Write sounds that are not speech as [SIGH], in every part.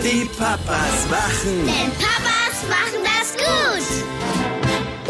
die Papas machen. Denn Papas machen das gut.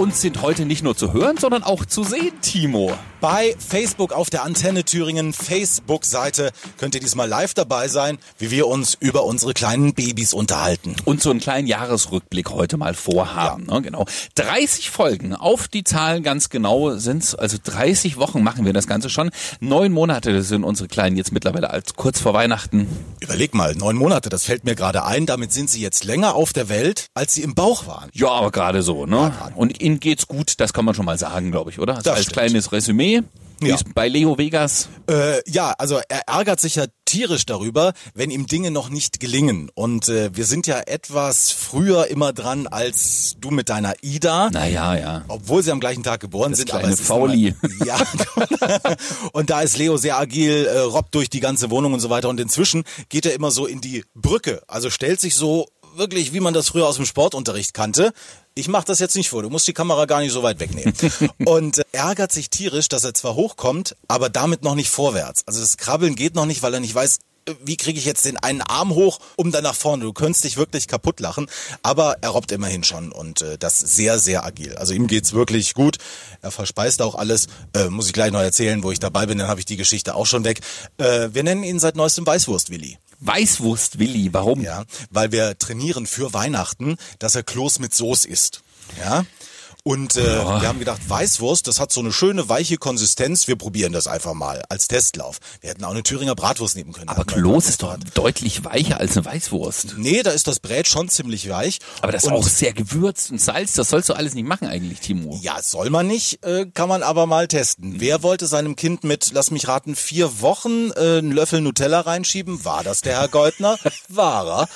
Und sind heute nicht nur zu hören, sondern auch zu sehen, Timo. Bei Facebook auf der Antenne Thüringen Facebook-Seite könnt ihr diesmal live dabei sein, wie wir uns über unsere kleinen Babys unterhalten. Und so einen kleinen Jahresrückblick heute mal vorhaben. Ja. Ne, genau. 30 Folgen auf die Zahlen ganz genau sind's. Also 30 Wochen machen wir das Ganze schon. Neun Monate sind unsere Kleinen jetzt mittlerweile als kurz vor Weihnachten. Überleg mal, neun Monate, das fällt mir gerade ein. Damit sind sie jetzt länger auf der Welt, als sie im Bauch waren. Ja, aber gerade so, ne? Ja, Und ihnen geht's gut, das kann man schon mal sagen, glaube ich, oder? Also Das als stimmt. kleines Resümee. Ja. bei Leo Vegas. Äh, ja, also er ärgert sich ja tierisch darüber, wenn ihm Dinge noch nicht gelingen. Und äh, wir sind ja etwas früher immer dran als du mit deiner Ida. Naja, ja. Obwohl sie am gleichen Tag geboren sind. kleine aber Fauli. Immer, [LAUGHS] ja. und da ist Leo sehr agil, äh, robbt durch die ganze Wohnung und so weiter. Und inzwischen geht er immer so in die Brücke. Also stellt sich so wirklich, wie man das früher aus dem Sportunterricht kannte. Ich mache das jetzt nicht vor, du musst die Kamera gar nicht so weit wegnehmen. [LAUGHS] und äh, ärgert sich tierisch, dass er zwar hochkommt, aber damit noch nicht vorwärts. Also das Krabbeln geht noch nicht, weil er nicht weiß, äh, wie kriege ich jetzt den einen Arm hoch, um dann nach vorne. Du könntest dich wirklich kaputt lachen, aber er robbt immerhin schon und äh, das sehr, sehr agil. Also ihm geht's wirklich gut. Er verspeist auch alles. Äh, muss ich gleich noch erzählen, wo ich dabei bin, dann habe ich die Geschichte auch schon weg. Äh, wir nennen ihn seit neuestem Weißwurst-Willi. Weißwurst Willi, warum? Ja, weil wir trainieren für Weihnachten, dass er Kloß mit Soße isst. Ja. Und äh, wir haben gedacht, Weißwurst, das hat so eine schöne weiche Konsistenz. Wir probieren das einfach mal als Testlauf. Wir hätten auch eine Thüringer Bratwurst nehmen können. Aber Kloß ist doch deutlich weicher als eine Weißwurst. Nee, da ist das Brät schon ziemlich weich. Aber das ist Und- auch sehr gewürzt und Salz. Das sollst du alles nicht machen eigentlich, Timo. Ja, soll man nicht, äh, kann man aber mal testen. Wer wollte seinem Kind mit, lass mich raten, vier Wochen äh, einen Löffel Nutella reinschieben? War das der Herr Goldner? [LAUGHS] War er.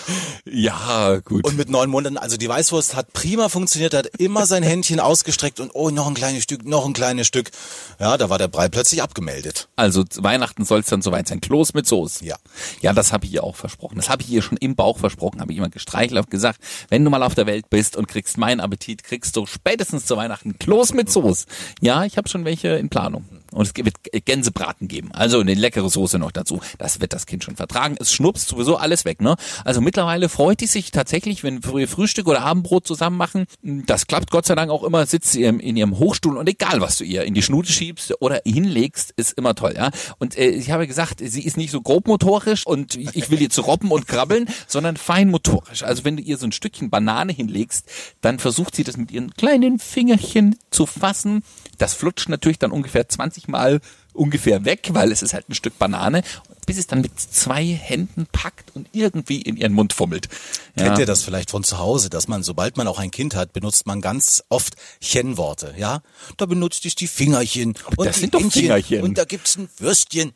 Ja, gut. Und mit neun Monaten, also die Weißwurst hat prima funktioniert, hat immer sein Händchen ausgestreckt und oh, noch ein kleines Stück, noch ein kleines Stück. Ja, da war der Brei plötzlich abgemeldet. Also Weihnachten soll es dann soweit sein. Kloß mit Soße. Ja. Ja, das habe ich ihr auch versprochen. Das habe ich ihr schon im Bauch versprochen. Habe ich immer gestreichelt, habe gesagt, wenn du mal auf der Welt bist und kriegst meinen Appetit, kriegst du spätestens zu Weihnachten Kloß mit Soße. Ja, ich habe schon welche in Planung. Und es wird Gänsebraten geben. Also eine leckere Soße noch dazu. Das wird das Kind schon vertragen. Es schnupst sowieso alles weg, ne? Also mittlerweile freut die sich tatsächlich, wenn wir Frühstück oder Abendbrot zusammen machen. Das klappt Gott sei Dank auch immer, sitzt sie in ihrem Hochstuhl und egal, was du ihr in die Schnute schiebst oder hinlegst, ist immer toll, ja? Und äh, ich habe gesagt, sie ist nicht so grobmotorisch und ich will ihr zu robben und krabbeln, [LAUGHS] sondern feinmotorisch. Also wenn du ihr so ein Stückchen Banane hinlegst, dann versucht sie das mit ihren kleinen Fingerchen zu fassen. Das flutscht natürlich dann ungefähr 20 Mal ungefähr weg, weil es ist halt ein Stück Banane, bis es dann mit zwei Händen packt und irgendwie in ihren Mund fummelt. Kennt ihr das vielleicht von zu Hause, dass man, sobald man auch ein Kind hat, benutzt man ganz oft Chenworte, ja? Da benutzt ich die Fingerchen und das die sind doch Händchen Fingerchen. und da gibt's ein Würstchen.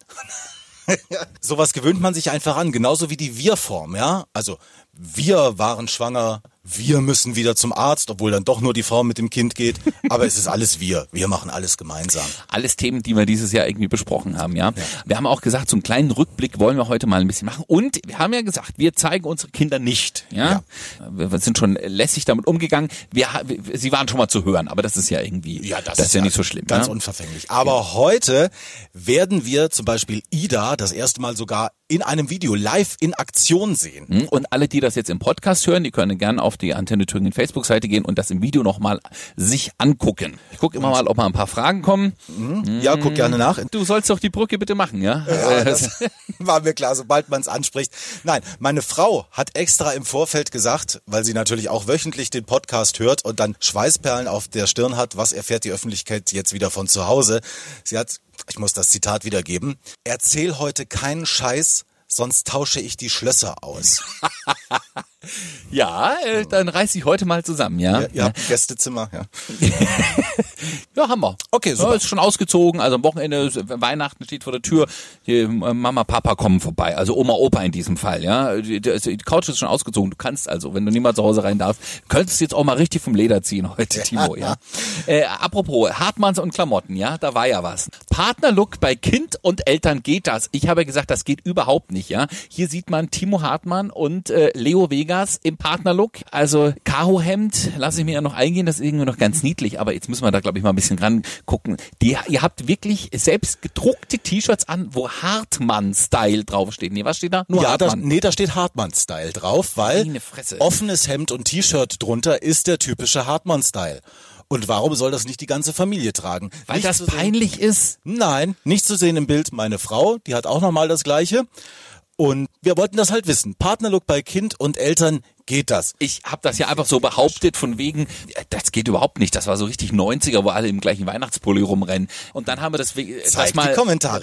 [LAUGHS] Sowas gewöhnt man sich einfach an, genauso wie die Wir-Form, ja? Also, wir waren schwanger, wir müssen wieder zum Arzt, obwohl dann doch nur die Frau mit dem Kind geht. Aber es ist alles wir. Wir machen alles gemeinsam. Alles Themen, die wir dieses Jahr irgendwie besprochen haben, ja. Wir haben auch gesagt, so einen kleinen Rückblick wollen wir heute mal ein bisschen machen. Und wir haben ja gesagt, wir zeigen unsere Kinder nicht, ja. Wir sind schon lässig damit umgegangen. Wir, sie waren schon mal zu hören, aber das ist ja irgendwie, das, ist ja nicht so schlimm. Ganz ja? unverfänglich. Aber heute werden wir zum Beispiel Ida das erste Mal sogar in einem Video live in Aktion sehen. Hm, Und alle, die das jetzt im Podcast hören, die können gerne auf die Antenne Thüringen Facebook-Seite gehen und das im Video nochmal sich angucken. Ich gucke immer mal, ob mal ein paar Fragen kommen. Ja, guck gerne nach. Du sollst doch die Brücke bitte machen, ja? Ja, Äh, das [LAUGHS] war mir klar, sobald man es anspricht. Nein, meine Frau hat extra im Vorfeld gesagt, weil sie natürlich auch wöchentlich den Podcast hört und dann Schweißperlen auf der Stirn hat, was erfährt die Öffentlichkeit jetzt wieder von zu Hause. Sie hat, ich muss das Zitat wiedergeben, erzähl heute keinen Scheiß, sonst tausche ich die Schlösser aus. [LAUGHS] ja, äh, dann reiß ich heute mal zusammen, ja? Ja, ihr habt Gästezimmer, ja. [LAUGHS] Ja, haben wir. Okay, super. Ja, ist schon ausgezogen. Also am Wochenende, ist- Weihnachten steht vor der Tür. Die, äh, Mama, Papa kommen vorbei. Also Oma, Opa in diesem Fall, ja. Die, die Couch ist schon ausgezogen. Du kannst also, wenn du niemand zu Hause rein darfst, könntest du jetzt auch mal richtig vom Leder ziehen heute, Timo, ja. Äh, apropos, Hartmanns und Klamotten, ja, da war ja was. Partnerlook bei Kind und Eltern geht das. Ich habe gesagt, das geht überhaupt nicht, ja. Hier sieht man Timo Hartmann und äh, Leo Vegas Vegas im Partnerlook. Also Karo-Hemd, lasse ich mir ja noch eingehen, das ist irgendwie noch ganz niedlich, aber jetzt müssen wir da, glaube ich, mal ein bisschen ran gucken. Die, ihr habt wirklich selbst gedruckte T-Shirts an, wo Hartmann-Style draufsteht. Nee, was steht da? Nur ja, da, Hartmann. nee, da steht Hartmann-Style drauf, weil offenes Hemd und T-Shirt drunter ist der typische Hartmann-Style. Und warum soll das nicht die ganze Familie tragen? Weil Nicht das sehen- peinlich ist. Nein, nicht zu sehen im Bild meine Frau, die hat auch nochmal das gleiche. Und wir wollten das halt wissen. Partnerlook bei Kind und Eltern, geht das? Ich habe das ja einfach so behauptet von wegen, äh, das geht überhaupt nicht. Das war so richtig 90er, wo alle im gleichen Weihnachtspulli rumrennen. Und dann haben wir das, we- das mal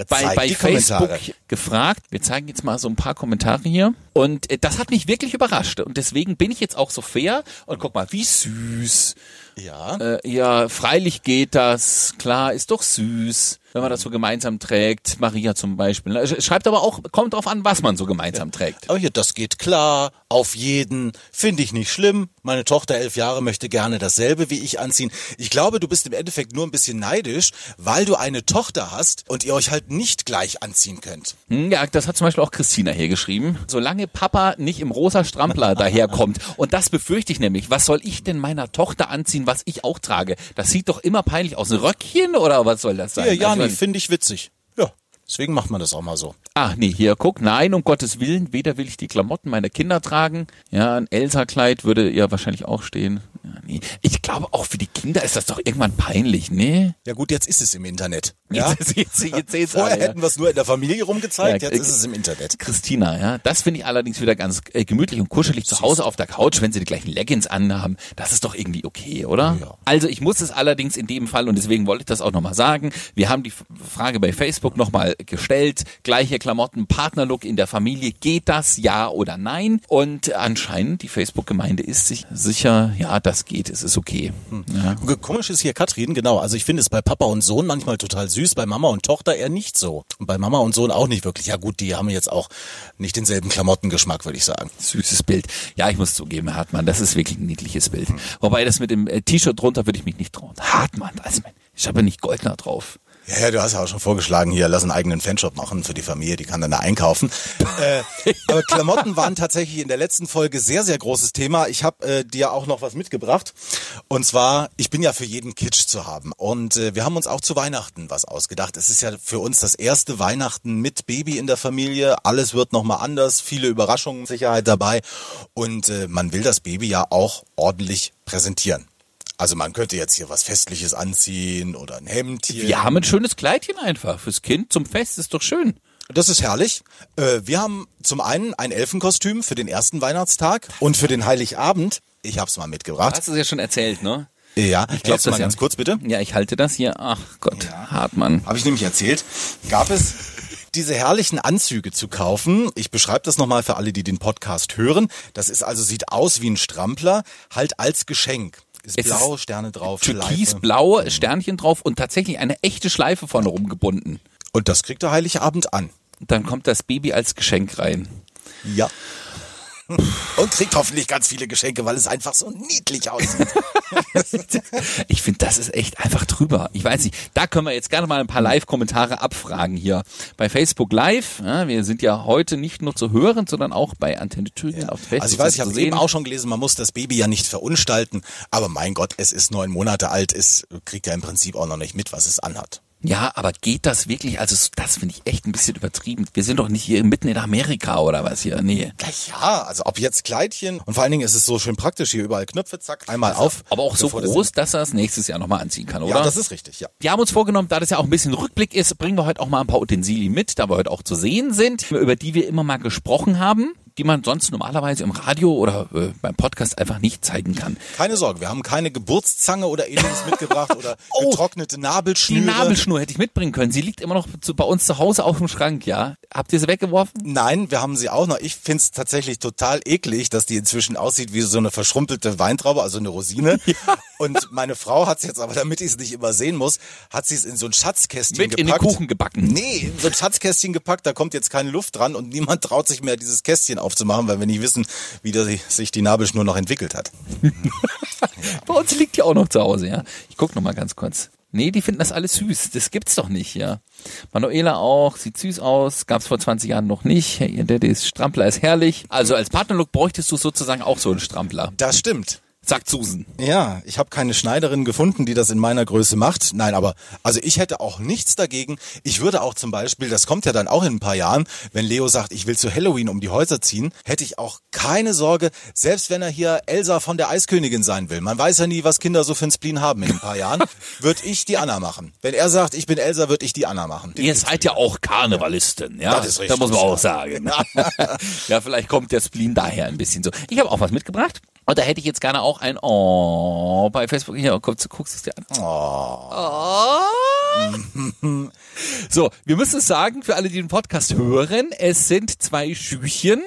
bei, bei Facebook Kommentare. gefragt. Wir zeigen jetzt mal so ein paar Kommentare hier. Und äh, das hat mich wirklich überrascht. Und deswegen bin ich jetzt auch so fair und guck mal, wie süß. Ja. Äh, ja, freilich geht das. Klar, ist doch süß, wenn man das so gemeinsam trägt. Maria zum Beispiel. ne? Sch- Schreibt aber auch, kommt drauf an, was man so gemeinsam trägt. Aber hier, das geht klar, auf jeden, finde ich nicht schlimm. Meine Tochter, elf Jahre, möchte gerne dasselbe wie ich anziehen. Ich glaube, du bist im Endeffekt nur ein bisschen neidisch, weil du eine Tochter hast und ihr euch halt nicht gleich anziehen könnt. Hm, Ja, das hat zum Beispiel auch Christina hier geschrieben. Solange Papa nicht im rosa Strampler [LAUGHS] daherkommt. Und das befürchte ich nämlich. Was soll ich denn meiner Tochter anziehen, was ich auch trage? Das sieht doch immer peinlich aus. Ein Röckchen oder was soll das sein? Hier, Jani, Also, finde ich witzig. Ja, deswegen macht man das auch mal so. Ach nee, hier, guck, nein, um Gottes Willen, weder will ich die Klamotten meiner Kinder tragen. Ja, ein Elsa-Kleid würde ihr wahrscheinlich auch stehen. Ich glaube, auch für die Kinder ist das doch irgendwann peinlich, ne? Ja gut, jetzt ist es im Internet. Ja? Jetzt, jetzt, jetzt seht's Vorher alle, ja. hätten wir es nur in der Familie rumgezeigt, Ja, jetzt äh, ist es im Internet. Christina, ja, das finde ich allerdings wieder ganz äh, gemütlich und kuschelig zu Hause auf der Couch, wenn sie die gleichen Leggings anhaben. Das ist doch irgendwie okay, oder? Ja. Also ich muss es allerdings in dem Fall und deswegen wollte ich das auch nochmal sagen. Wir haben die Frage bei Facebook nochmal gestellt. Gleiche Klamotten, Partnerlook in der Familie, geht das ja oder nein? Und anscheinend die Facebook-Gemeinde ist sich sicher, ja, das geht, es ist okay. Ja. Komisch ist hier Katrin, genau. Also ich finde es bei Papa und Sohn manchmal total süß, bei Mama und Tochter eher nicht so. Und bei Mama und Sohn auch nicht wirklich. Ja gut, die haben jetzt auch nicht denselben Klamottengeschmack, würde ich sagen. Süßes Bild. Ja, ich muss zugeben, Herr Hartmann, das ist wirklich ein niedliches Bild. Wobei das mit dem äh, T-Shirt drunter würde ich mich nicht trauen. Hartmann, also ich habe ja nicht Goldner drauf. Ja, ja, du hast ja auch schon vorgeschlagen, hier, lass einen eigenen Fanshop machen für die Familie, die kann dann da einkaufen. [LAUGHS] äh, aber Klamotten waren tatsächlich in der letzten Folge sehr, sehr großes Thema. Ich habe äh, dir auch noch was mitgebracht. Und zwar, ich bin ja für jeden Kitsch zu haben. Und äh, wir haben uns auch zu Weihnachten was ausgedacht. Es ist ja für uns das erste Weihnachten mit Baby in der Familie. Alles wird nochmal anders, viele Überraschungen Sicherheit dabei. Und äh, man will das Baby ja auch ordentlich präsentieren. Also man könnte jetzt hier was Festliches anziehen oder ein Hemd hier. Wir haben ein schönes Kleidchen einfach fürs Kind zum Fest, ist doch schön. Das ist herrlich. Äh, Wir haben zum einen ein Elfenkostüm für den ersten Weihnachtstag und für den Heiligabend. Ich hab's mal mitgebracht. Hast du es ja schon erzählt, ne? Ja, Ich glaube mal ja. ganz kurz bitte. Ja, ich halte das hier. Ach Gott, Hartmann. Habe ich nämlich erzählt. Gab es diese herrlichen Anzüge zu kaufen. Ich beschreibe das nochmal für alle, die den Podcast hören. Das ist also, sieht aus wie ein Strampler, halt als Geschenk. Ist Es blau, ist Sterne drauf, Türkis, Schleife. blau, Sternchen drauf und tatsächlich eine echte Schleife vorne rumgebunden. Und das kriegt der Heiligabend an. Und dann kommt das Baby als Geschenk rein. Ja. [LAUGHS] Und kriegt hoffentlich ganz viele Geschenke, weil es einfach so niedlich aussieht. [LAUGHS] Ich finde, das ist echt einfach drüber. Ich weiß nicht, da können wir jetzt gerne mal ein paar Live-Kommentare abfragen hier bei Facebook Live. Ja, wir sind ja heute nicht nur zu hören, sondern auch bei Antenne Thüringen auf Facebook Also ich weiß, ich habe eben auch schon gelesen, man muss das Baby ja nicht verunstalten, aber mein Gott, es ist neun Monate alt, es kriegt ja im Prinzip auch noch nicht mit, was es anhat. Ja, aber geht das wirklich? Also das finde ich echt ein bisschen übertrieben. Wir sind doch nicht hier mitten in Amerika oder was hier. Nee. Ja, also ob jetzt Kleidchen und vor allen Dingen ist es so schön praktisch, hier überall Knöpfe, zack, einmal auf. Aber auch so groß, dass er es nächstes Jahr nochmal anziehen kann, oder? Ja, das ist richtig, ja. Wir haben uns vorgenommen, da das ja auch ein bisschen Rückblick ist, bringen wir heute auch mal ein paar Utensilien mit, da wir heute auch zu sehen sind, über die wir immer mal gesprochen haben, die man sonst normalerweise im Radio oder äh, beim Podcast einfach nicht zeigen kann. Keine Sorge, wir haben keine Geburtszange oder ähnliches mitgebracht oder [LAUGHS] Oh, getrocknete Die Nabelschnüre. Nabelschnur hätte ich mitbringen können. Sie liegt immer noch zu, bei uns zu Hause auf dem Schrank, ja. Habt ihr sie weggeworfen? Nein, wir haben sie auch noch. Ich find's tatsächlich total eklig, dass die inzwischen aussieht wie so eine verschrumpelte Weintraube, also eine Rosine. [LAUGHS] Und meine Frau hat's jetzt aber, damit ich es nicht immer sehen muss, hat sie es in so ein Schatzkästchen Mit in den gepackt. Kuchen gebacken. Nee, in so ein Schatzkästchen gepackt, da kommt jetzt keine Luft dran und niemand traut sich mehr, dieses Kästchen aufzumachen, weil wir nicht wissen, wie da sich die Nabelschnur noch entwickelt hat. [LAUGHS] Bei uns liegt die auch noch zu Hause, ja. Ich guck noch mal ganz kurz. Nee, die finden das alles süß. Das gibt's doch nicht, ja. Manuela auch, sieht süß aus, gab's vor 20 Jahren noch nicht. Ihr Daddy ist Strampler, ist herrlich. Also als Partnerlook bräuchtest du sozusagen auch so einen Strampler. Das stimmt. Sagt Susan. Ja, ich habe keine Schneiderin gefunden, die das in meiner Größe macht. Nein, aber also ich hätte auch nichts dagegen. Ich würde auch zum Beispiel, das kommt ja dann auch in ein paar Jahren, wenn Leo sagt, ich will zu Halloween um die Häuser ziehen, hätte ich auch keine Sorge, selbst wenn er hier Elsa von der Eiskönigin sein will. Man weiß ja nie, was Kinder so für ein Spleen haben in ein paar Jahren. [LAUGHS] Würde ich die Anna machen. Wenn er sagt, ich bin Elsa, würde ich die Anna machen. Ihr seid ja auch Karnevalisten, ja. Das ist Da richtig, muss man ja. auch sagen. [LAUGHS] [LAUGHS] ja, vielleicht kommt der Spleen daher ein bisschen so. Ich habe auch was mitgebracht. Und da hätte ich jetzt gerne auch ein Oh bei Facebook. Hier, komm, du guckst es dir an. Oh. [LAUGHS] So, wir müssen es sagen, für alle, die den Podcast hören, es sind zwei Schüchen,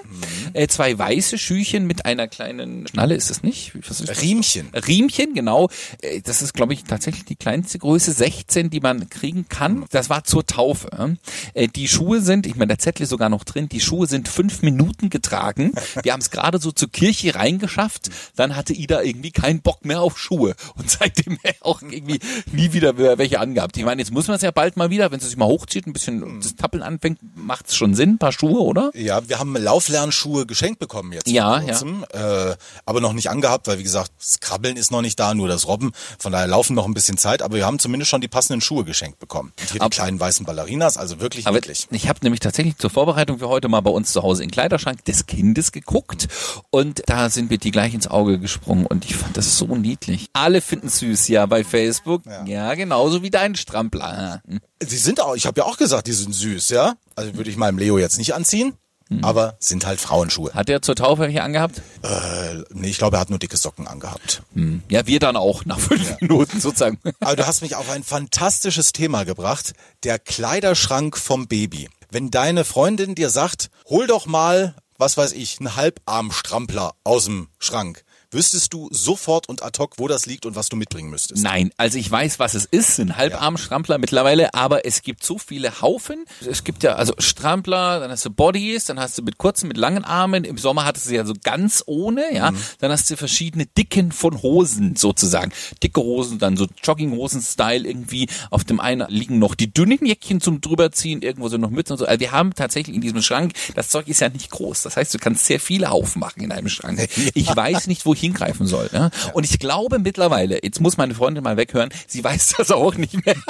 äh, zwei weiße Schüchen mit einer kleinen Schnalle, ist es nicht? Ist das? Riemchen. Riemchen, genau. Äh, Das ist, glaube ich, tatsächlich die kleinste Größe, 16, die man kriegen kann. Das war zur Taufe. Äh, Die Schuhe sind, ich meine, der Zettel ist sogar noch drin, die Schuhe sind fünf Minuten getragen. [LAUGHS] Wir haben es gerade so zur Kirche reingeschafft. Dann hatte Ida irgendwie keinen Bock mehr auf Schuhe. Und seitdem [LAUGHS] auch irgendwie nie wieder welche angehabt. Ich meine, jetzt muss man es ja bald mal wieder, wenn es sich mal hochzieht, ein bisschen das Tappeln anfängt, macht es schon Sinn, ein paar Schuhe, oder? Ja, wir haben Lauflernschuhe geschenkt bekommen jetzt. Ja, kurzem, Äh, aber noch nicht angehabt, weil wie gesagt, das Krabbeln ist noch nicht da, nur das Robben. Von daher laufen noch ein bisschen Zeit, aber wir haben zumindest schon die passenden Schuhe geschenkt bekommen. Und hier Aber- die kleinen weißen Ballerinas, also wirklich Aber niedlich. ich habe nämlich tatsächlich zur Vorbereitung für heute mal bei uns zu Hause in den Kleiderschrank des Kindes geguckt und da sind mir die gleich ins Auge gesprungen und ich fand das so niedlich. Alle finden süß, ja, bei Facebook. Ja, genauso wie dein Strampler. Hm. Sie sind auch, ich habe ja auch gesagt, die sind süß, ja. Also würde ich meinem Leo jetzt nicht anziehen, Mhm. aber sind halt Frauenschuhe. Hat er zur Taufe welche angehabt? Äh, nee, ich glaube, er hat nur dicke Socken angehabt. Hm. Ja, wir dann auch nach fünf Minuten sozusagen. Aber du hast mich auf ein fantastisches Thema gebracht, der Kleiderschrank vom Baby. Wenn deine Freundin dir sagt, hol doch mal, was weiß ich, einen Halbarmstrampler aus dem Schrank, wüsstest du sofort und ad hoc, wo das liegt und was du mitbringen müsstest. Nein, also ich weiß, was es ist, sind Halbarmstrampler mittlerweile, aber es gibt so viele Haufen. Es gibt ja also Strampler, dann hast du Bodies, dann hast du mit kurzen, mit langen Armen. Im Sommer hattest du ja so ganz ohne, ja. Dann hast du verschiedene Dicken von Hosen sozusagen. Dicke Hosen, dann so Jogginghosen-Style irgendwie. Auf dem einen liegen noch die dünnen Jäckchen zum drüberziehen, irgendwo so noch Mützen und so. Also wir haben tatsächlich in diesem Schrank, das Zeug ist ja nicht groß. Das heißt, du kannst sehr viele Haufen machen in einem Schrank. [LAUGHS] Ich weiß nicht, wo ich hingreifen soll. Ja? Und ich glaube mittlerweile, jetzt muss meine Freundin mal weghören, sie [LAUGHS] weiß das auch nicht mehr. [LAUGHS]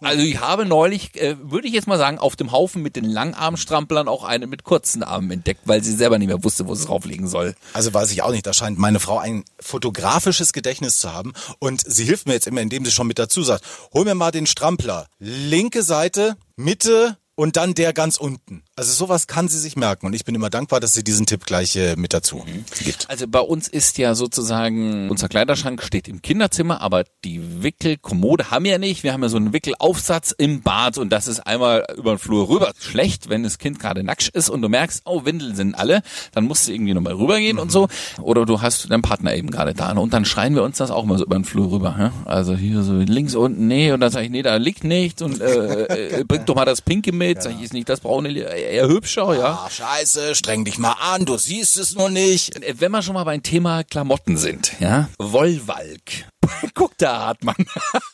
Also ich habe neulich, äh, würde ich jetzt mal sagen, auf dem Haufen mit den Langarmstramplern auch eine mit kurzen Armen entdeckt, weil sie selber nicht mehr wusste, wo sie es drauflegen soll. Also weiß ich auch nicht, da scheint meine Frau ein fotografisches Gedächtnis zu haben und sie hilft mir jetzt immer, indem sie schon mit dazu sagt, hol mir mal den Strampler. Linke Seite, Mitte und dann der ganz unten. Also sowas kann sie sich merken und ich bin immer dankbar, dass sie diesen Tipp gleich äh, mit dazu gibt. Also bei uns ist ja sozusagen, unser Kleiderschrank steht im Kinderzimmer, aber die Wickelkommode haben wir ja nicht. Wir haben ja so einen Wickelaufsatz im Bad und das ist einmal über den Flur rüber. Schlecht, wenn das Kind gerade nackt ist und du merkst, oh, Windeln sind alle, dann musst du irgendwie nochmal rübergehen und so. Oder du hast deinen Partner eben gerade da und dann schreien wir uns das auch mal so über den Flur rüber. Ja? Also hier so links unten, nee, und dann sage ich, nee, da liegt nichts und äh, äh, bring doch mal das Pinke mit. Sag ich, ist nicht das braune, eher hübscher, ja. Ah, scheiße, streng dich mal an, du siehst es nur nicht. Äh, Wenn wir schon mal beim Thema Klamotten sind, ja, Wollwalk. [LAUGHS] Guck, da Hartmann. [LAUGHS]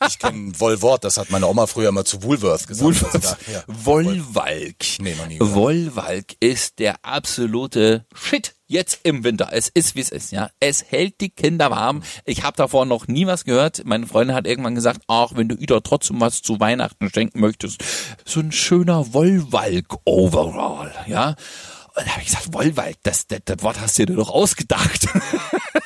Ich kenne Wollwort, das hat meine Oma früher immer zu Woolworth gesagt. Also da, ja. Wollwalk. Nee, noch nie. Wollwalk ist der absolute Shit. Jetzt im Winter. Es ist, wie es ist, ja. Es hält die Kinder warm. Ich habe davor noch nie was gehört. Meine Freundin hat irgendwann gesagt, ach, wenn du Ida trotzdem was zu Weihnachten schenken möchtest, so ein schöner Wollwalk-Overall, ja. Und da habe ich gesagt, Wollwalk, das, das, das Wort hast du dir doch ausgedacht.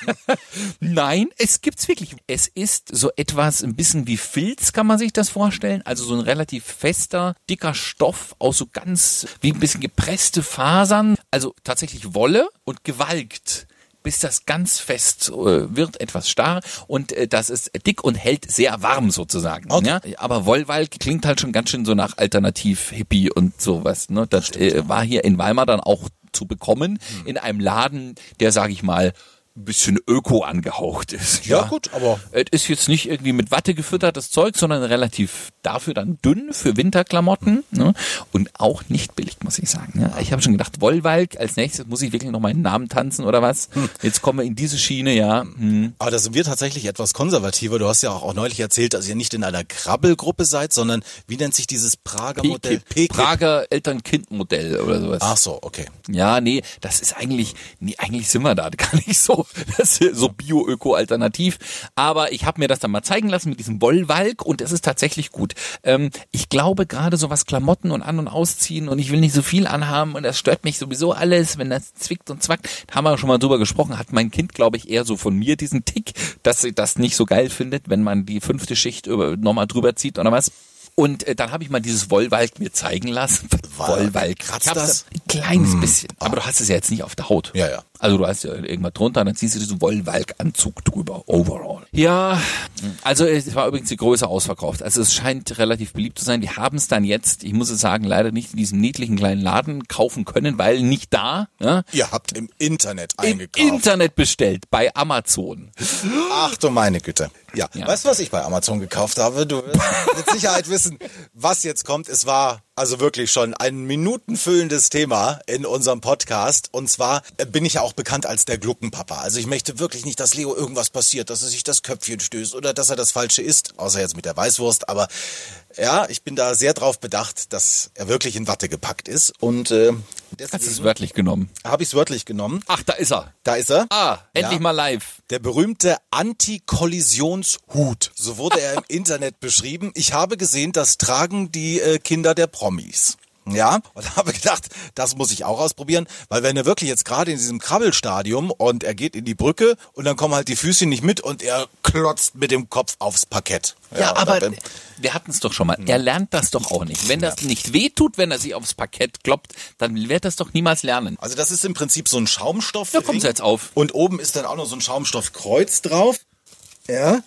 [LAUGHS] Nein, es gibt's wirklich. Es ist so etwas, ein bisschen wie Filz, kann man sich das vorstellen. Also so ein relativ fester, dicker Stoff aus so ganz, wie ein bisschen gepresste Fasern. Also tatsächlich Wolle und gewalkt bis das ganz fest äh, wird, etwas starr und äh, das ist dick und hält sehr warm sozusagen. Okay. Ja? Aber Wollwalk klingt halt schon ganz schön so nach Alternativ-Hippie und sowas. Ne? Das äh, war hier in Weimar dann auch zu bekommen in einem Laden, der, sage ich mal, bisschen öko angehaucht ist. Ja, gut, aber- Es ist jetzt nicht irgendwie mit Watte gefüttertes Zeug, sondern relativ dafür dann dünn für Winterklamotten ne? und auch nicht billig, muss ich sagen. Ne? Ich habe schon gedacht, Wollwalk, als nächstes muss ich wirklich noch meinen Namen tanzen oder was? Jetzt kommen wir in diese Schiene, ja. Hm. Aber da sind wir tatsächlich etwas konservativer. Du hast ja auch, auch neulich erzählt, dass ihr nicht in einer Krabbelgruppe seid, sondern wie nennt sich dieses Prager Modell? PKIP, Prager Eltern-Kind-Modell oder sowas. Ach so, okay. Ja, nee, das ist eigentlich, nee, eigentlich sind wir da gar nicht so, [LAUGHS] das ist so bio-öko-alternativ. Aber ich habe mir das dann mal zeigen lassen mit diesem Wollwalk und es ist tatsächlich gut. Ähm, ich glaube gerade so was Klamotten und an- und ausziehen und ich will nicht so viel anhaben und das stört mich sowieso alles, wenn das zwickt und zwackt. Da haben wir schon mal drüber gesprochen, hat mein Kind, glaube ich, eher so von mir diesen Tick, dass sie das nicht so geil findet, wenn man die fünfte Schicht über, nochmal drüber zieht oder was. Und äh, dann habe ich mal dieses Wollwalk mir zeigen lassen. Wollwalk. Kratzt das? Ein kleines bisschen. Aber du hast es ja jetzt nicht auf der Haut. Ja, ja. Also du hast ja irgendwas drunter, dann ziehst du diesen Wollwalk-Anzug drüber. Overall. Ja, also es war übrigens die Größe ausverkauft. Also es scheint relativ beliebt zu sein. Die haben es dann jetzt, ich muss es sagen, leider nicht in diesem niedlichen kleinen Laden kaufen können, weil nicht da. Ja? Ihr habt im Internet Im eingekauft. Internet bestellt, bei Amazon. Ach du meine Güte. Ja. Ja. Weißt du, was ich bei Amazon gekauft habe? Du wirst mit Sicherheit wissen, was jetzt kommt. Es war also wirklich schon ein minutenfüllendes Thema in unserem Podcast. Und zwar äh, bin ich ja auch bekannt als der Gluckenpapa. Also ich möchte wirklich nicht, dass Leo irgendwas passiert, dass er sich das Köpfchen stößt oder dass er das Falsche isst, außer jetzt mit der Weißwurst. Aber ja, ich bin da sehr drauf bedacht, dass er wirklich in Watte gepackt ist. Und äh, Hast du es wörtlich genommen? habe ich es wörtlich genommen. Ach, da ist er. Da ist er. Ah, endlich Ja. mal live. Der berühmte Antikollisionshut. So wurde er im [LAUGHS] Internet beschrieben. Ich habe gesehen, das tragen die äh, Kinder der Promis. Ja, und habe gedacht, das muss ich auch ausprobieren, weil wenn er wirklich jetzt gerade in diesem Krabbelstadium und er geht in die Brücke und dann kommen halt die Füße nicht mit und er klotzt mit dem Kopf aufs Parkett. Ja, und aber dann- wir hatten es doch schon mal. Er lernt das doch auch nicht. Wenn das nicht wehtut, wenn er sich aufs Parkett kloppt, dann wird das doch niemals lernen. Also das ist im Prinzip so ein Schaumstoff. Da kommt's jetzt auf. Und oben ist dann auch noch so ein Schaumstoffkreuz drauf. Ja,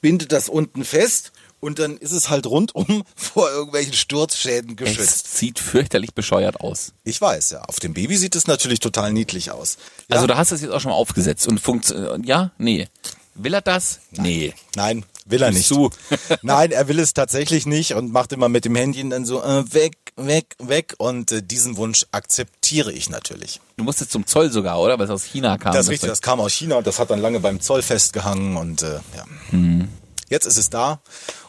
bindet das unten fest und dann ist es halt rundum [LAUGHS] vor irgendwelchen Sturzschäden geschützt. Es sieht fürchterlich bescheuert aus. Ich weiß, ja. Auf dem Baby sieht es natürlich total niedlich aus. Ja, Also du hast das jetzt auch schon mal aufgesetzt und funktioniert. Ja? Nee. Will er das? Nee. nein, will er nicht. Zu. [LAUGHS] [LAUGHS] nein, er will es tatsächlich nicht und macht immer mit dem Händchen dann so äh, weg, weg, weg. Und äh, diesen Wunsch akzeptiere ich natürlich. Du musstest zum Zoll sogar, oder? Was aus China kam. Das ist richtig, das kam aus China und das hat dann lange beim Zoll festgehangen und äh, ja. Hm. Jetzt ist es da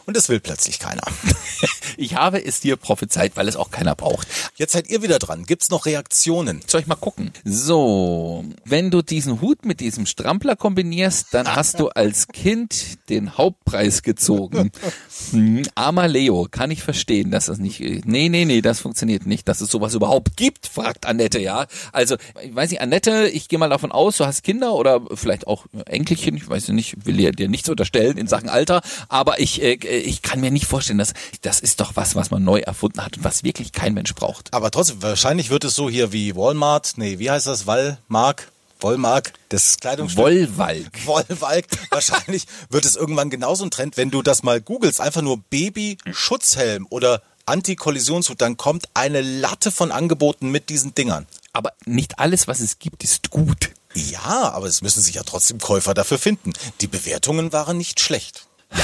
und es will plötzlich keiner. [LAUGHS] Ich habe es dir prophezeit, weil es auch keiner braucht. Jetzt seid ihr wieder dran. Gibt's noch Reaktionen? Soll ich mal gucken? So, wenn du diesen Hut mit diesem Strampler kombinierst, dann hast du als Kind den Hauptpreis gezogen. Hm, armer Leo, kann ich verstehen, dass das nicht, nee, nee, nee, das funktioniert nicht, dass es sowas überhaupt gibt, fragt Annette, ja. Also, ich weiß nicht, Annette, ich gehe mal davon aus, du hast Kinder oder vielleicht auch Enkelchen, ich weiß nicht, will dir, dir nichts unterstellen in Sachen Alter, aber ich, äh, ich kann mir nicht vorstellen, dass, das ist doch was, was man neu erfunden hat und was wirklich kein Mensch braucht. Aber trotzdem, wahrscheinlich wird es so hier wie Walmart, nee, wie heißt das? Walmark? Wollmark? Das Kleidungsstück? Wollwalk. Wollwalk. [LAUGHS] Wahrscheinlich wird es irgendwann genauso ein Trend, wenn du das mal googelst, einfach nur Baby-Schutzhelm oder Anti-Kollisionshut, dann kommt eine Latte von Angeboten mit diesen Dingern. Aber nicht alles, was es gibt, ist gut. Ja, aber es müssen sich ja trotzdem Käufer dafür finden. Die Bewertungen waren nicht schlecht. [SIGHS]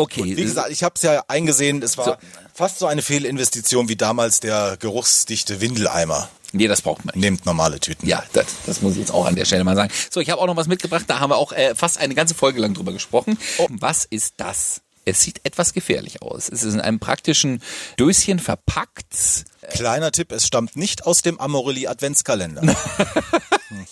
Okay. Wie gesagt, ich habe es ja eingesehen, es war So. fast so eine Fehlinvestition wie damals der geruchsdichte Windeleimer. nee, das braucht man nicht. Nehmt normale Tüten. Ja, das, das muss ich jetzt auch an der Stelle mal sagen. So, ich habe auch noch was mitgebracht. Da haben wir auch äh, fast eine ganze Folge lang drüber gesprochen. Was ist das? Es sieht etwas gefährlich aus. Es ist in einem praktischen Döschen verpackt. Kleiner Tipp, es stammt nicht aus dem Amorelli Adventskalender. [LAUGHS]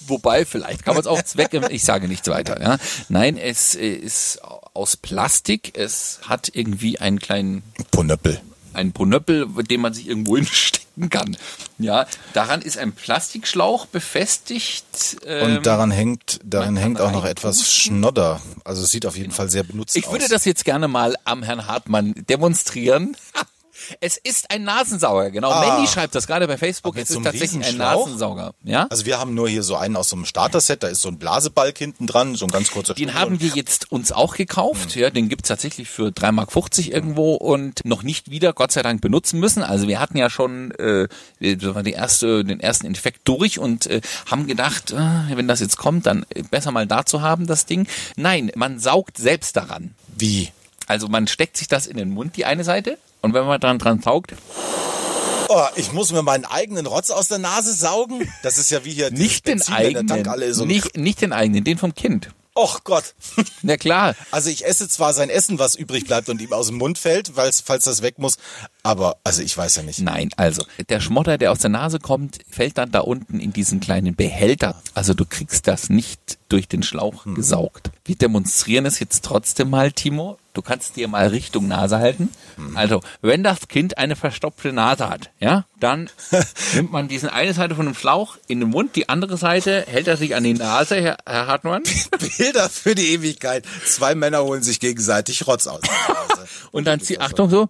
Wobei, vielleicht kann man es auch zweck. Ich sage nichts weiter. Ja. Nein, es äh, ist aus Plastik. Es hat irgendwie einen kleinen Ponöppel. einen Ponöppel, den man sich irgendwo [LAUGHS] hinstecken kann. Ja, daran ist ein Plastikschlauch befestigt. Ähm, Und daran hängt, daran hängt auch noch etwas Schnodder. Also es sieht auf jeden Fall sehr benutzt ich aus. würde das jetzt gerne mal am Herrn Hartmann demonstrieren. [LAUGHS] Es ist ein Nasensauger, genau. Ah. Mandy schreibt das gerade bei Facebook. Es ist tatsächlich ein? Nasensauger. Ja? Also wir haben nur hier so einen aus so einem Starter-Set, da ist so ein Blasebalg hinten dran, so ein ganz kurzer Den Stuhl haben wir jetzt uns auch gekauft. Ja, den gibt's tatsächlich für 3,50 Mark irgendwo und noch nicht wieder, Gott sei Dank, benutzen müssen. Also wir hatten ja schon äh, die erste, den ersten Infekt durch und äh, haben gedacht, äh, wenn das jetzt kommt, dann besser mal da zu haben, das Ding. Nein, man saugt selbst daran. Wie? Also man steckt sich das in den Mund, die eine Seite. Und wenn man dran dran saugt, Oh, ich muss mir meinen eigenen Rotz aus der Nase saugen? Das ist ja wie hier nicht den Benzin, eigenen, und nicht, nicht den eigenen, den vom Kind. Och Gott. [LAUGHS] Na klar. Also ich esse zwar sein Essen, was übrig bleibt und ihm aus dem Mund fällt, falls das weg muss, aber also ich weiß ja nicht. Nein, also der Schmotter, der aus der Nase kommt, fällt dann da unten in diesen kleinen Behälter. Also du kriegst das nicht durch den Schlauch Hm. gesaugt. Wir demonstrieren es jetzt trotzdem mal, Timo. Du kannst dir mal Richtung Nase halten. Hm. Also, wenn das Kind eine verstopfte Nase hat, ja, dann [LAUGHS] nimmt man diesen eine Seite von dem Schlauch in den Mund, die andere Seite hält er sich an die Nase, Herr, Herr Hartmann. [LAUGHS] Bilder für die Ewigkeit. Zwei Männer holen sich gegenseitig Rotz aus. [LAUGHS] Und dann zieh, Achtung so,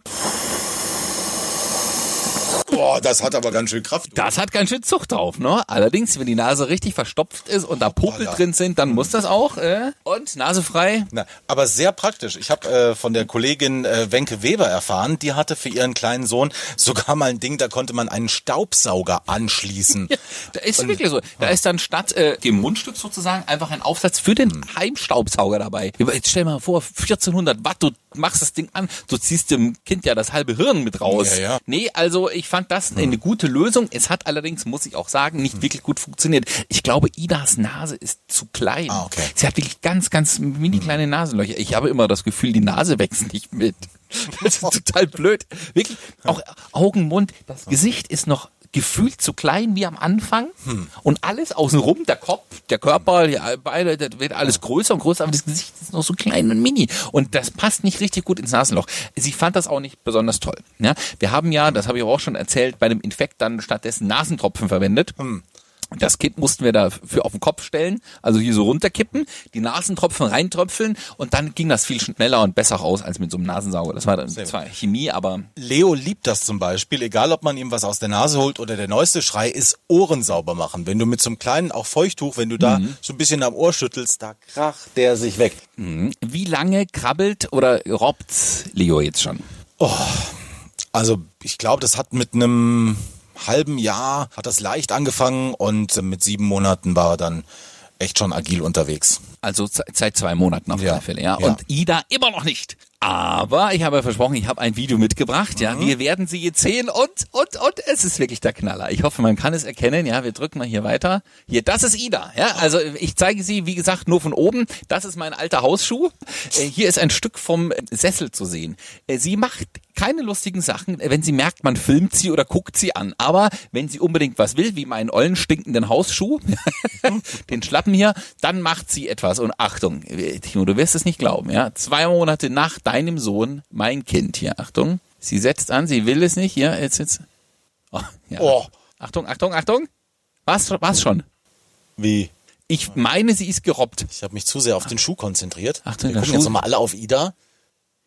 Boah, das hat aber ganz schön Kraft. Das hat ganz schön Zucht drauf, ne? Allerdings, wenn die Nase richtig verstopft ist und da Popel Hoppala. drin sind, dann muss das auch. Äh? Und Nase frei. Na, aber sehr praktisch. Ich habe äh, von der Kollegin äh, Wenke Weber erfahren, die hatte für ihren kleinen Sohn sogar mal ein Ding, da konnte man einen Staubsauger anschließen. Da ist wirklich so. Da ist dann statt äh, dem Mundstück sozusagen einfach ein Aufsatz für den Heimstaubsauger dabei. Jetzt stell mal vor, 1400 Watt, du machst das Ding an, du ziehst dem Kind ja das halbe Hirn mit raus. Ja, ja. Nee, also ich fand das eine gute Lösung. Es hat allerdings, muss ich auch sagen, nicht wirklich gut funktioniert. Ich glaube, Idas Nase ist zu klein. Ah, okay. Sie hat wirklich ganz, ganz mini kleine Nasenlöcher. Ich habe immer das Gefühl, die Nase wächst nicht mit. [LAUGHS] Das ist total blöd. Wirklich, auch Augen, Mund, das Gesicht ist noch gefühlt so klein wie am Anfang und alles außenrum, der Kopf, der Körper, die Beine, das wird alles größer und größer, aber das Gesicht ist noch so klein und mini und das passt nicht richtig gut ins Nasenloch. Sie fand das auch nicht besonders toll. Ja, wir haben ja, das habe ich auch schon erzählt, bei dem Infekt dann stattdessen Nasentropfen verwendet. Das Kind mussten wir dafür auf den Kopf stellen, also hier so runterkippen, die Nasentropfen reintröpfeln und dann ging das viel schneller und besser raus als mit so einem Nasensauger. Das war dann zwar Chemie, aber Leo liebt das zum Beispiel, egal ob man ihm was aus der Nase holt oder der neueste Schrei ist Ohren sauber machen. Wenn du mit so einem kleinen, auch Feuchttuch, wenn du da so ein bisschen am Ohr schüttelst, da kracht der sich weg. wie lange krabbelt oder robbt Leo jetzt schon? Also ich glaube, das hat mit einem halben Jahr, hat das leicht angefangen und mit sieben Monaten war er dann echt schon agil unterwegs. Also seit zwei Monaten auf Ja. alle Fälle, ja. Ja. Und Ida immer noch nicht. Aber ich habe ja versprochen, ich habe ein Video mitgebracht, ja. Wir werden sie jetzt sehen und, und, und es ist wirklich der Knaller. Ich hoffe, man kann es erkennen, ja. Wir drücken mal hier weiter. Hier, das ist Ida, ja. Also ich zeige sie, wie gesagt, nur von oben. Das ist mein alter Hausschuh. Äh, Hier ist ein Stück vom Sessel zu sehen. Äh, Sie macht keine lustigen Sachen, wenn sie merkt, man filmt sie oder guckt sie an. Aber wenn sie unbedingt was will, wie meinen ollen stinkenden Hausschuh, [LAUGHS] den Schlappen hier, dann macht sie etwas. Und Achtung, Timo, du wirst es nicht glauben, ja. Zwei Monate nach deinem Sohn, mein Kind hier, Achtung. Sie setzt an, sie will es nicht, ja, jetzt, jetzt. Oh, ja. Oh. Achtung, Achtung, Achtung. Was, was schon? Wie? Ich meine, sie ist gerobbt. Ich habe mich zu sehr auf den Schuh konzentriert. Achtung, Wir gucken jetzt Schuh- nochmal alle auf Ida.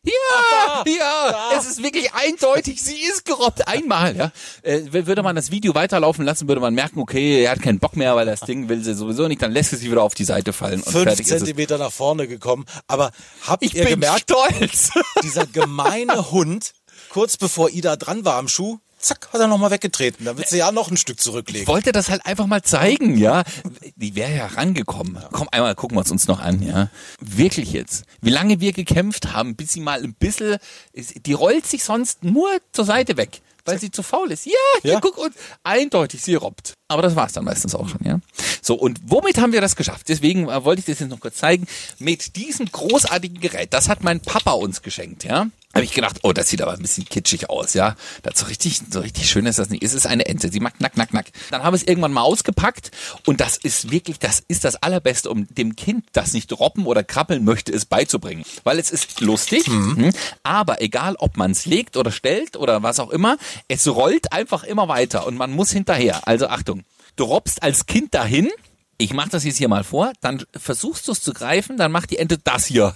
Ja, [LAUGHS] ja, es ist wirklich eindeutig, sie ist gerobbt. Einmal, ja. Äh, würde man das Video weiterlaufen lassen, würde man merken, okay, er hat keinen Bock mehr, weil das Ding will sie sowieso nicht, dann lässt sie sich wieder auf die Seite fallen und Fünf. Zentimeter nach vorne gekommen. Aber habt Ich ihr gemerkt, stolz. dieser gemeine Hund, kurz bevor Ida dran war am Schuh, zack, hat er nochmal weggetreten. Da wird sie ja noch ein Stück Ich zurücklegen. wollte das halt einfach mal zeigen, ja. Die wäre ja rangekommen. Komm, einmal gucken wir es uns noch an, ja. Wirklich jetzt. Wie lange wir gekämpft haben, bis sie mal ein bisschen, die rollt sich sonst nur zur Seite weg, weil sie zu faul ist. Ja, hier, Ja. guck und eindeutig, sie robbt. Aber das war's dann meistens auch schon, ja. So, und womit haben wir das geschafft? Deswegen äh, wollte ich das jetzt noch kurz zeigen. Mit diesem großartigen Gerät, das hat mein Papa uns geschenkt, ja. Habe ich gedacht, oh, das sieht aber ein bisschen kitschig aus, ja. Das so richtig, so richtig schön ist das nicht. Es ist eine Ente. Sie macht knack, knack, knack. Dann habe ich es irgendwann mal ausgepackt und das ist wirklich, das ist das Allerbeste, um dem Kind, das nicht robben oder krabbeln möchte, es beizubringen. Weil es ist lustig, hm, aber egal, ob man es legt oder stellt oder was auch immer, es rollt einfach immer weiter und man muss hinterher. Also Achtung, du robbst als Kind dahin, ich mache das jetzt hier mal vor, dann versuchst du es zu greifen, dann macht die Ente das hier.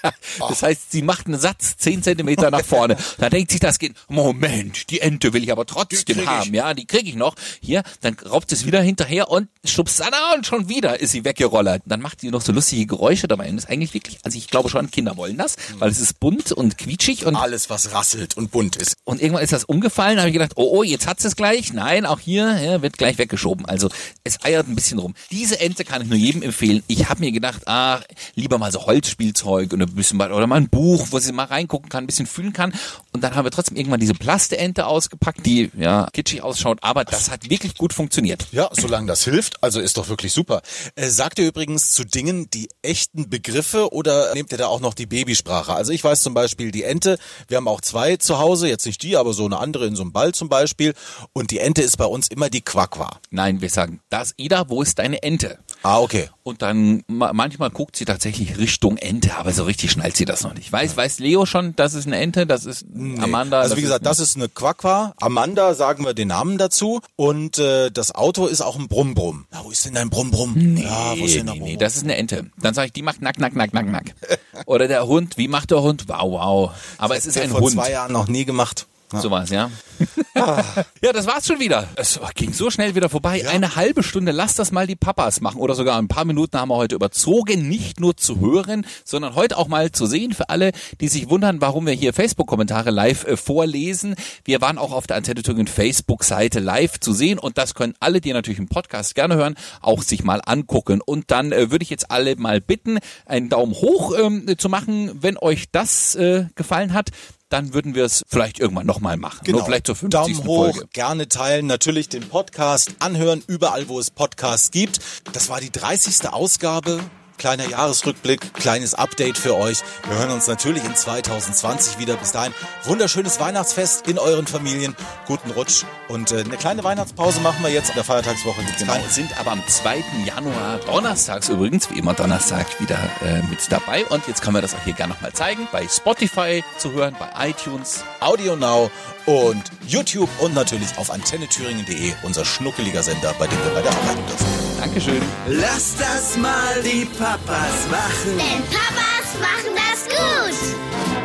[LAUGHS] das heißt, sie macht einen Satz zehn Zentimeter nach vorne. Da denkt sich das Kind, Moment, die Ente will ich aber trotzdem haben. Ja, die kriege ich noch. Hier, dann raubt es wieder hinterher und schubst an und schon wieder ist sie weggerollert. Dann macht die noch so lustige Geräusche dabei. Und das ist eigentlich wirklich, also ich glaube schon, Kinder wollen das, weil es ist bunt und quietschig und Alles, was rasselt und bunt ist. und irgendwann ist das umgefallen, habe ich gedacht, oh, oh, jetzt hat's es gleich. Nein, auch hier ja, wird gleich weggeschoben. Also es eiert ein bisschen rum. Diese Ente kann ich nur jedem empfehlen. Ich habe mir gedacht, ah, lieber mal so Holzspielzeug und ein bisschen oder mal ein Buch, wo sie mal reingucken kann, ein bisschen fühlen kann. Und dann haben wir trotzdem irgendwann diese Plaste-Ente ausgepackt, die ja kitschig ausschaut, aber das hat wirklich gut funktioniert. Ja, solange das hilft, also ist doch wirklich super. Äh, sagt ihr übrigens zu Dingen die echten Begriffe oder nehmt ihr da auch noch die Babysprache? Also ich weiß zum Beispiel die Ente, wir haben auch zwei zu Hause, jetzt nicht die, aber so eine andere in so einem Ball zum Beispiel. Und die Ente ist bei uns immer die Quackwa. Nein, wir sagen, das Ida, wo ist deine Ente? Ah, okay. Und dann ma manchmal guckt sie tatsächlich Richtung Ente, aber so richtig schnallt sie das noch nicht. Weiß, weiß Leo schon, das ist eine Ente, das ist Amanda. Also wie das gesagt, ist das ist eine Quackwa. Amanda sagen wir den Namen dazu. Und äh, das Auto ist auch ein Brumm-Brumm. Na, wo ist denn dein Brumm-Brumm? ja, wo ist Nee, denn der nee, Brumm? nee, das ist eine Ente. Dann sage ich, die macht nack, nack, nack, nack, nack. [LAUGHS] Oder der Hund, wie macht der Hund? Wow, wow. Aber es ist ein vor Hund. zwei Jahren noch nie gemacht. Ja. Sowas, ja. ja, das war's schon wieder. Es ging so schnell wieder vorbei. Eine halbe Stunde, lass das mal die Papas machen. Oder sogar ein paar Minuten haben wir heute überzogen. Nicht nur zu hören, sondern heute auch mal zu sehen. Für alle, die sich wundern, warum wir hier Facebook-Kommentare live äh, vorlesen. Wir waren auch auf der Antenne Thüringen Facebook-Seite live zu sehen. Und das können alle, die natürlich im Podcast gerne hören, auch sich mal angucken. Und dann äh, würde ich jetzt alle mal bitten, einen Daumen hoch ähm, zu machen, wenn euch das äh, gefallen hat. Dann würden wir es vielleicht irgendwann nochmal machen. Nur vielleicht zur 50. Genau. Daumen hoch, Folge. gerne teilen, natürlich den Podcast anhören, überall wo es Podcasts gibt. Das war die 30. Ausgabe. Kleiner Jahresrückblick, kleines Update für euch. Wir hören uns natürlich in 2020 wieder. Bis dahin wunderschönes Weihnachtsfest in euren Familien. Guten Rutsch und äh, eine kleine Weihnachtspause machen wir jetzt. In der Feiertagswoche gibt's Genau, keine. sind aber am 2. Januar, donnerstags übrigens, wie immer Donnerstag, wieder äh, mit dabei. Und jetzt können wir das auch hier gerne nochmal zeigen. Bei Spotify zu hören, bei iTunes. Audio Now und YouTube und natürlich auf antennethüringen.de, unser schnuckeliger Sender, bei dem wir bei der arbeiten dürfen. Dankeschön. Lass das mal die Papas machen. Denn Papas machen das gut.